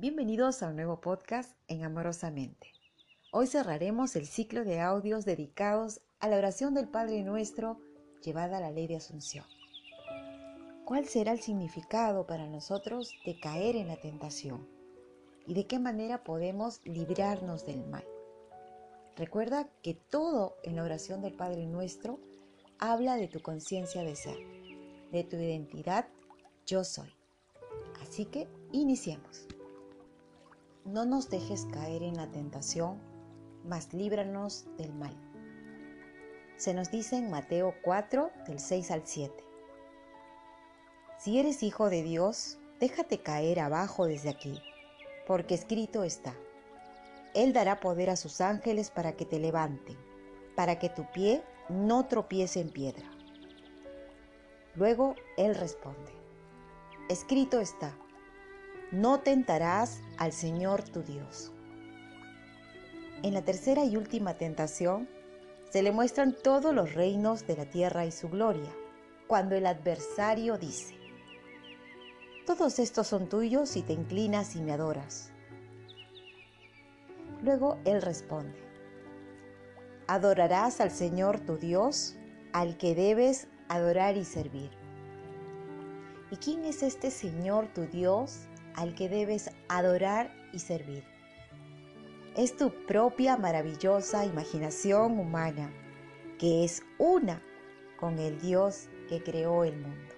Bienvenidos a un nuevo podcast en Amorosamente. Hoy cerraremos el ciclo de audios dedicados a la oración del Padre Nuestro llevada a la ley de Asunción. ¿Cuál será el significado para nosotros de caer en la tentación? ¿Y de qué manera podemos librarnos del mal? Recuerda que todo en la oración del Padre Nuestro habla de tu conciencia de ser, de tu identidad yo soy. Así que iniciemos. No nos dejes caer en la tentación, mas líbranos del mal. Se nos dice en Mateo 4, del 6 al 7. Si eres hijo de Dios, déjate caer abajo desde aquí, porque escrito está. Él dará poder a sus ángeles para que te levanten, para que tu pie no tropiece en piedra. Luego Él responde, escrito está, no tentarás al Señor tu Dios. En la tercera y última tentación se le muestran todos los reinos de la tierra y su gloria, cuando el adversario dice, todos estos son tuyos si te inclinas y me adoras. Luego él responde, adorarás al Señor tu Dios, al que debes adorar y servir. ¿Y quién es este Señor tu Dios al que debes adorar y servir. Es tu propia maravillosa imaginación humana, que es una con el Dios que creó el mundo.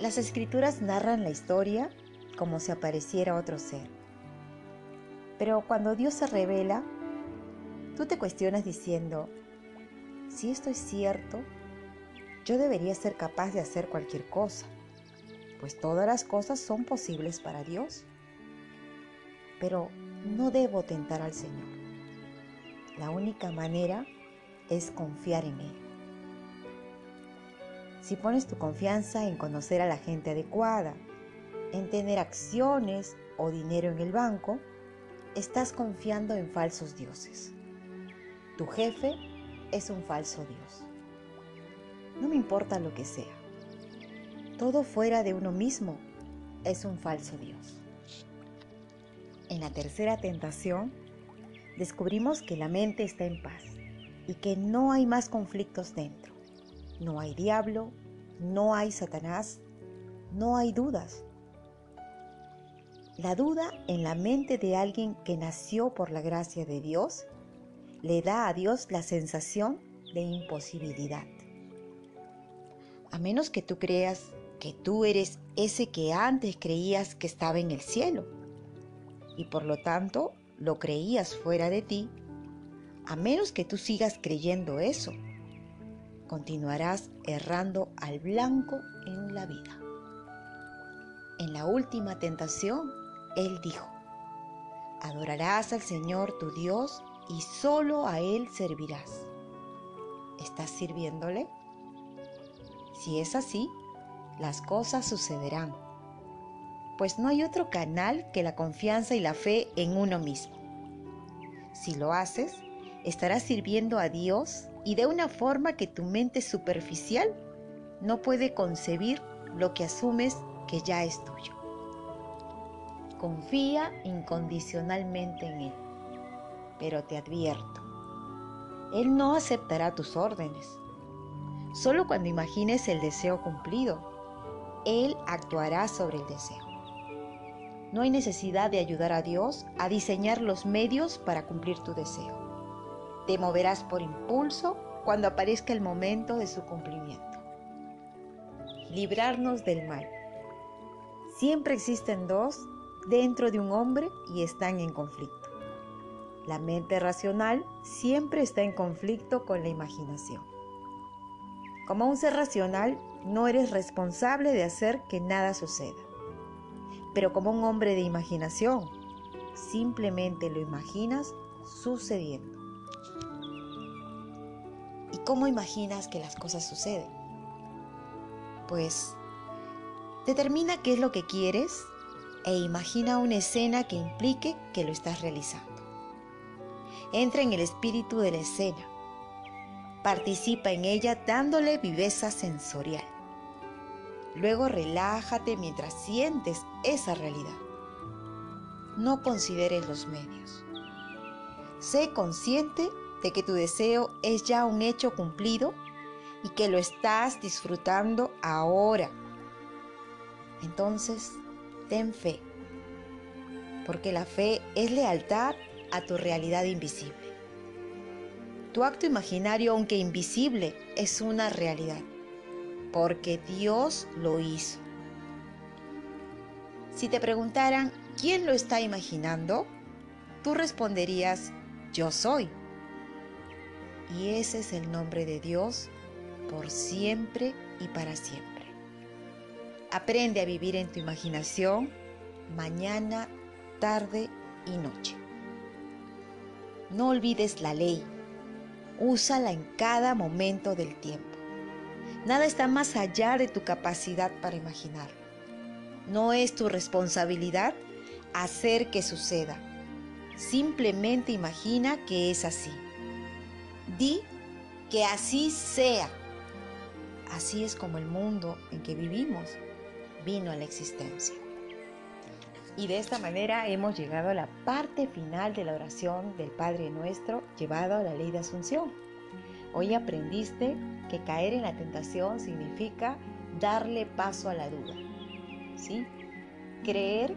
Las escrituras narran la historia como si apareciera otro ser. Pero cuando Dios se revela, tú te cuestionas diciendo, si esto es cierto, yo debería ser capaz de hacer cualquier cosa pues todas las cosas son posibles para Dios. Pero no debo tentar al Señor. La única manera es confiar en Él. Si pones tu confianza en conocer a la gente adecuada, en tener acciones o dinero en el banco, estás confiando en falsos dioses. Tu jefe es un falso Dios. No me importa lo que sea todo fuera de uno mismo es un falso Dios. En la tercera tentación, descubrimos que la mente está en paz y que no hay más conflictos dentro. No hay diablo, no hay Satanás, no hay dudas. La duda en la mente de alguien que nació por la gracia de Dios le da a Dios la sensación de imposibilidad. A menos que tú creas que tú eres ese que antes creías que estaba en el cielo y por lo tanto lo creías fuera de ti, a menos que tú sigas creyendo eso, continuarás errando al blanco en la vida. En la última tentación, Él dijo, adorarás al Señor tu Dios y solo a Él servirás. ¿Estás sirviéndole? Si es así, las cosas sucederán. Pues no hay otro canal que la confianza y la fe en uno mismo. Si lo haces, estarás sirviendo a Dios y de una forma que tu mente superficial no puede concebir lo que asumes que ya es tuyo. Confía incondicionalmente en Él, pero te advierto, Él no aceptará tus órdenes, solo cuando imagines el deseo cumplido él actuará sobre el deseo. No hay necesidad de ayudar a Dios a diseñar los medios para cumplir tu deseo. Te moverás por impulso cuando aparezca el momento de su cumplimiento. Librarnos del mal. Siempre existen dos dentro de un hombre y están en conflicto. La mente racional siempre está en conflicto con la imaginación. Como un ser racional, no eres responsable de hacer que nada suceda. Pero como un hombre de imaginación, simplemente lo imaginas sucediendo. ¿Y cómo imaginas que las cosas suceden? Pues determina qué es lo que quieres e imagina una escena que implique que lo estás realizando. Entra en el espíritu de la escena. Participa en ella dándole viveza sensorial. Luego relájate mientras sientes esa realidad. no consideres los medios. Sé consciente de que tu deseo es ya un hecho cumplido y que lo estás disfrutando ahora. Entonces, ten fe, porque la fe es lealtad a tu realidad invisible. Tu acto imaginario, aunque invisible, es una realidad, porque Dios lo hizo. Si te preguntaran, ¿quién lo está imaginando? Tú responderías, yo soy. Y ese es el nombre de Dios por siempre y para siempre. Aprende a vivir en tu imaginación mañana, tarde y noche. No olvides la ley. Úsala en cada momento del tiempo. Nada está más allá de tu capacidad para imaginarlo. No es tu responsabilidad hacer que suceda. Simplemente imagina que es así. Di que así sea. Así es como el mundo en que vivimos vino a la existencia. Y de esta manera hemos llegado a la parte final de la oración del Padre Nuestro llevado a la ley de Asunción. Hoy aprendiste que caer en la tentación significa darle paso a la duda. ¿sí? Creer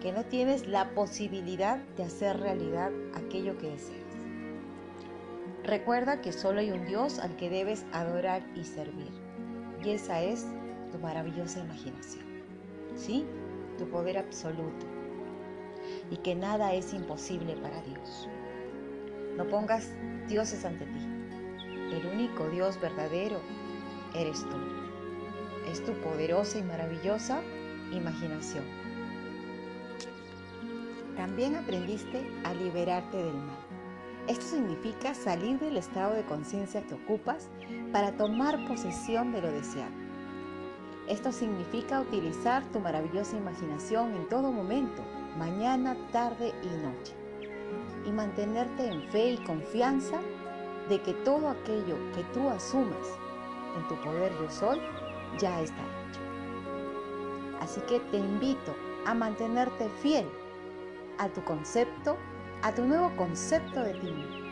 que no tienes la posibilidad de hacer realidad aquello que deseas. Recuerda que solo hay un Dios al que debes adorar y servir. Y esa es tu maravillosa imaginación. ¿Sí? Tu poder absoluto. Y que nada es imposible para Dios. No pongas dioses ante ti. El único Dios verdadero eres tú. Es tu poderosa y maravillosa imaginación. También aprendiste a liberarte del mal. Esto significa salir del estado de conciencia que ocupas para tomar posesión de lo deseado. Esto significa utilizar tu maravillosa imaginación en todo momento, mañana, tarde y noche, y mantenerte en fe y confianza de que todo aquello que tú asumas en tu poder yo soy ya está hecho. Así que te invito a mantenerte fiel a tu concepto, a tu nuevo concepto de ti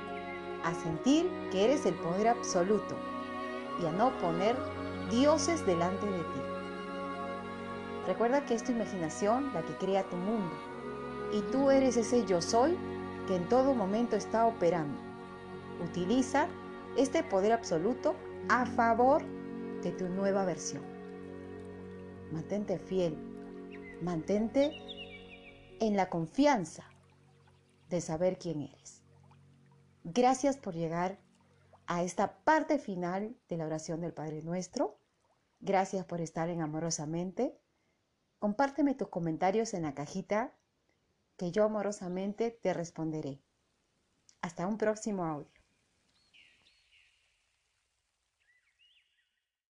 a sentir que eres el poder absoluto y a no poner dioses delante de ti. Recuerda que es tu imaginación la que crea tu mundo y tú eres ese yo soy que en todo momento está operando. Utiliza este poder absoluto a favor de tu nueva versión mantente fiel, mantente en la confianza de saber quién eres. Gracias por llegar a esta parte final de la oración del Padre Nuestro. Gracias por estar en Amorosamente. Compárteme tus comentarios en la cajita que yo amorosamente te responderé. Hasta un próximo audio.